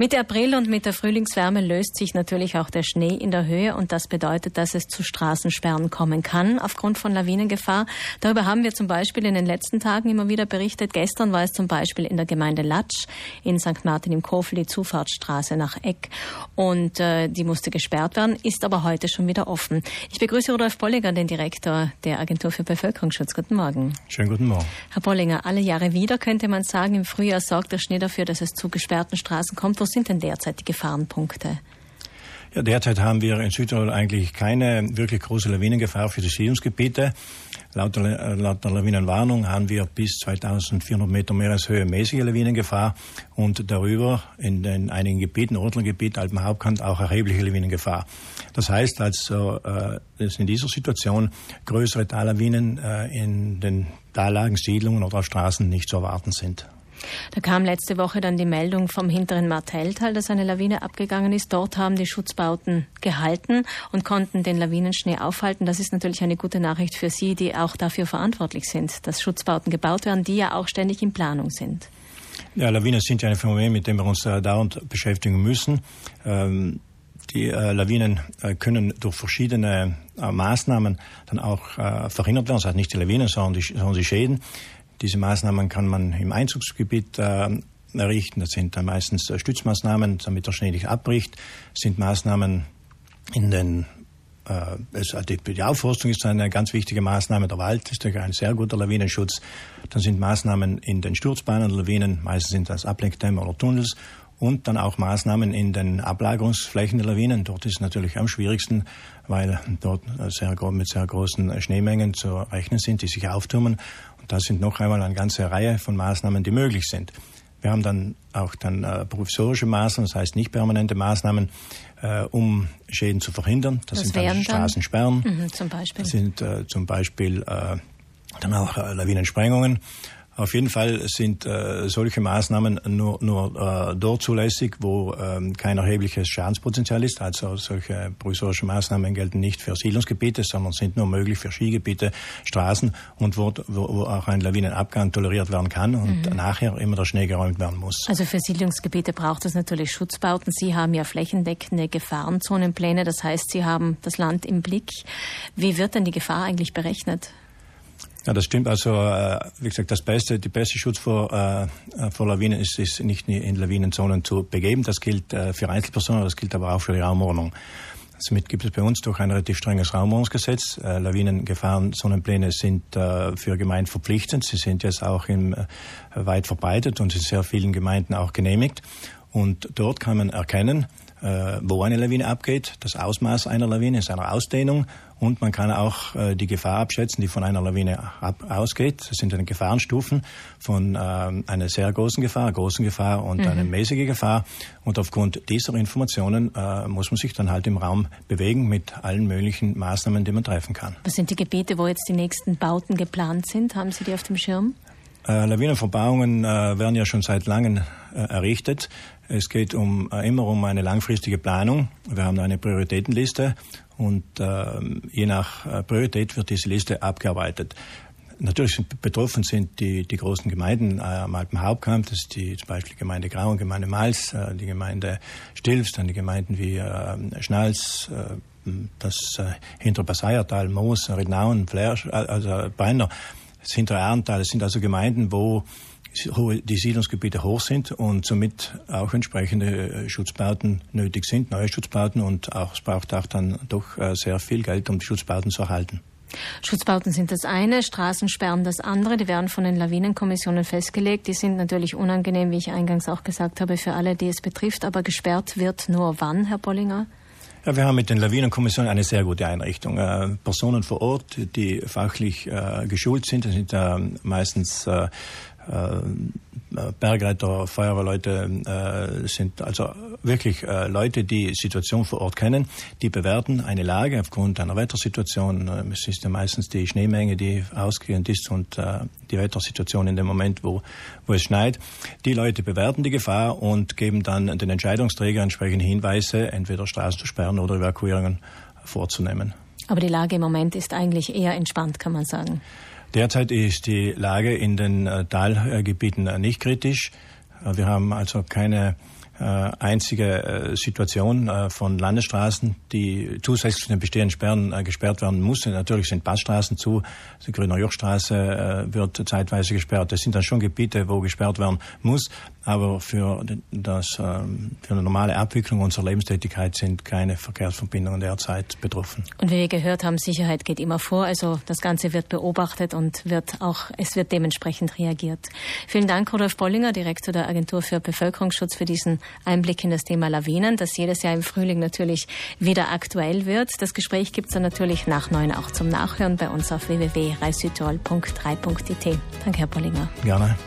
Mit April und mit der Frühlingswärme löst sich natürlich auch der Schnee in der Höhe und das bedeutet, dass es zu Straßensperren kommen kann aufgrund von Lawinengefahr. Darüber haben wir zum Beispiel in den letzten Tagen immer wieder berichtet. Gestern war es zum Beispiel in der Gemeinde Latsch in St. Martin im Kofel die Zufahrtsstraße nach Eck und äh, die musste gesperrt werden, ist aber heute schon wieder offen. Ich begrüße Rudolf Bolliger, den Direktor der Agentur für Bevölkerungsschutz. Guten Morgen. Schönen guten Morgen. Herr Bollinger, alle Jahre wieder könnte man sagen, im Frühjahr sorgt der Schnee dafür, dass es zu gesperrten Straßen kommt. Sind denn derzeit die Gefahrenpunkte? Ja, derzeit haben wir in Südtirol eigentlich keine wirklich große Lawinengefahr für die Siedlungsgebiete. Laut der, laut der Lawinenwarnung haben wir bis 2400 Meter Meereshöhe mäßige Lawinengefahr und darüber in den einigen Gebieten, Ortlergebiet, Alpenhauptkant, auch erhebliche Lawinengefahr. Das heißt also, äh, dass in dieser Situation größere Tallawinen äh, in den Tallagen, Siedlungen oder auf Straßen nicht zu erwarten sind. Da kam letzte Woche dann die Meldung vom hinteren Martelltal, dass eine Lawine abgegangen ist. Dort haben die Schutzbauten gehalten und konnten den Lawinenschnee aufhalten. Das ist natürlich eine gute Nachricht für Sie, die auch dafür verantwortlich sind, dass Schutzbauten gebaut werden, die ja auch ständig in Planung sind. Ja, Lawinen sind ja ein Phänomen, mit dem wir uns äh, dauernd beschäftigen müssen. Ähm, die äh, Lawinen äh, können durch verschiedene äh, Maßnahmen dann auch äh, verhindert werden. Das heißt nicht die Lawinen, sondern die, sondern die Schäden. Diese Maßnahmen kann man im Einzugsgebiet äh, errichten. Das sind dann meistens äh, Stützmaßnahmen, damit der Schnee nicht abbricht. Das sind Maßnahmen in den äh, die Aufforstung ist eine ganz wichtige Maßnahme. Der Wald ist ein sehr guter Lawinenschutz. Dann sind Maßnahmen in den Sturzbahnen Lawinen, meistens sind das Ablenkdämme oder Tunnels und dann auch Maßnahmen in den Ablagerungsflächen der Lawinen. Dort ist es natürlich am schwierigsten, weil dort sehr, mit sehr großen Schneemengen zu rechnen sind, die sich auftürmen. Und da sind noch einmal eine ganze Reihe von Maßnahmen, die möglich sind. Wir haben dann auch dann äh, provisorische Maßnahmen, das heißt nicht permanente Maßnahmen, äh, um Schäden zu verhindern. Das, das sind dann Straßensperren. Mhm, zum Beispiel. Das sind äh, zum Beispiel äh, dann auch äh, Lawinensprengungen. Auf jeden Fall sind äh, solche Maßnahmen nur, nur äh, dort zulässig, wo ähm, kein erhebliches Schadenspotenzial ist. Also solche provisorischen Maßnahmen gelten nicht für Siedlungsgebiete, sondern sind nur möglich für Skigebiete, Straßen und wo, wo, auch ein Lawinenabgang toleriert werden kann und mhm. nachher immer der Schnee geräumt werden muss. Also für Siedlungsgebiete braucht es natürlich Schutzbauten. Sie haben ja flächendeckende Gefahrenzonenpläne, das heißt, Sie haben das Land im Blick. Wie wird denn die Gefahr eigentlich berechnet? Ja, das stimmt. Also, äh, wie gesagt, das beste, die beste Schutz vor, äh, vor Lawinen ist, ist nicht in Lawinenzonen zu begeben. Das gilt äh, für Einzelpersonen, das gilt aber auch für die Raumordnung. Somit gibt es bei uns doch ein relativ strenges Raumordnungsgesetz. Äh, Lawinengefahrenzonenpläne sind äh, für Gemeinden verpflichtend. Sie sind jetzt auch im, äh, weit verbreitet und in sehr vielen Gemeinden auch genehmigt. Und dort kann man erkennen, äh, wo eine Lawine abgeht, das Ausmaß einer Lawine, seiner Ausdehnung und man kann auch äh, die Gefahr abschätzen, die von einer Lawine ab, ausgeht. Das sind dann Gefahrenstufen von äh, einer sehr großen Gefahr, großen Gefahr und mhm. eine mäßige Gefahr. Und aufgrund dieser Informationen äh, muss man sich dann halt im Raum bewegen mit allen möglichen Maßnahmen, die man treffen kann. Was sind die Gebiete, wo jetzt die nächsten Bauten geplant sind? Haben Sie die auf dem Schirm? Äh, Lawinenverbauungen äh, werden ja schon seit langem äh, errichtet. Es geht um, äh, immer um eine langfristige Planung. Wir haben eine Prioritätenliste und äh, je nach äh, Priorität wird diese Liste abgearbeitet. Natürlich betroffen sind die, die großen Gemeinden äh, am Alpenhauptkamm, das ist die, zum Beispiel die Gemeinde Grau, Gemeinde Mals, äh, die Gemeinde Stilfs, dann die Gemeinden wie äh, Schnals, äh, das äh, hintere Passaiertal, Moos, Riednauen, Flersch, also Brenner, das hintere Arntal, das sind also Gemeinden, wo die Siedlungsgebiete hoch sind und somit auch entsprechende äh, Schutzbauten nötig sind, neue Schutzbauten und auch, es braucht auch dann doch äh, sehr viel Geld, um die Schutzbauten zu erhalten. Schutzbauten sind das eine, Straßensperren das andere. Die werden von den Lawinenkommissionen festgelegt. Die sind natürlich unangenehm, wie ich eingangs auch gesagt habe, für alle, die es betrifft. Aber gesperrt wird nur wann, Herr Bollinger? Ja, wir haben mit den Lawinenkommissionen eine sehr gute Einrichtung. Äh, Personen vor Ort, die fachlich äh, geschult sind, das sind äh, meistens äh, äh, Bergretter, Feuerwehrleute äh, sind also wirklich äh, Leute, die Situation vor Ort kennen, die bewerten eine Lage aufgrund einer Wettersituation. Äh, es ist ja meistens die Schneemenge, die ausgehend ist und äh, die Wettersituation in dem Moment, wo, wo es schneit. Die Leute bewerten die Gefahr und geben dann den Entscheidungsträgern entsprechende Hinweise, entweder Straßen zu sperren oder Evakuierungen vorzunehmen. Aber die Lage im Moment ist eigentlich eher entspannt, kann man sagen. Derzeit ist die Lage in den äh, Talgebieten äh, nicht kritisch. Äh, wir haben also keine einzige Situation von Landesstraßen, die zusätzlich zu den bestehenden Sperren gesperrt werden muss. Natürlich sind Passstraßen zu, die Grüner Jochstraße wird zeitweise gesperrt. Das sind dann schon Gebiete, wo gesperrt werden muss. Aber für, das, ähm, für eine normale Abwicklung unserer Lebenstätigkeit sind keine Verkehrsverbindungen derzeit betroffen. Und wie wir gehört haben, Sicherheit geht immer vor. Also das Ganze wird beobachtet und wird auch, es wird dementsprechend reagiert. Vielen Dank, Rudolf Bollinger, Direktor der Agentur für Bevölkerungsschutz, für diesen Einblick in das Thema Lawinen, das jedes Jahr im Frühling natürlich wieder aktuell wird. Das Gespräch gibt es dann natürlich nach neun auch zum Nachhören bei uns auf www.reissüdtirol.3.it. Danke, Herr Bollinger. Gerne.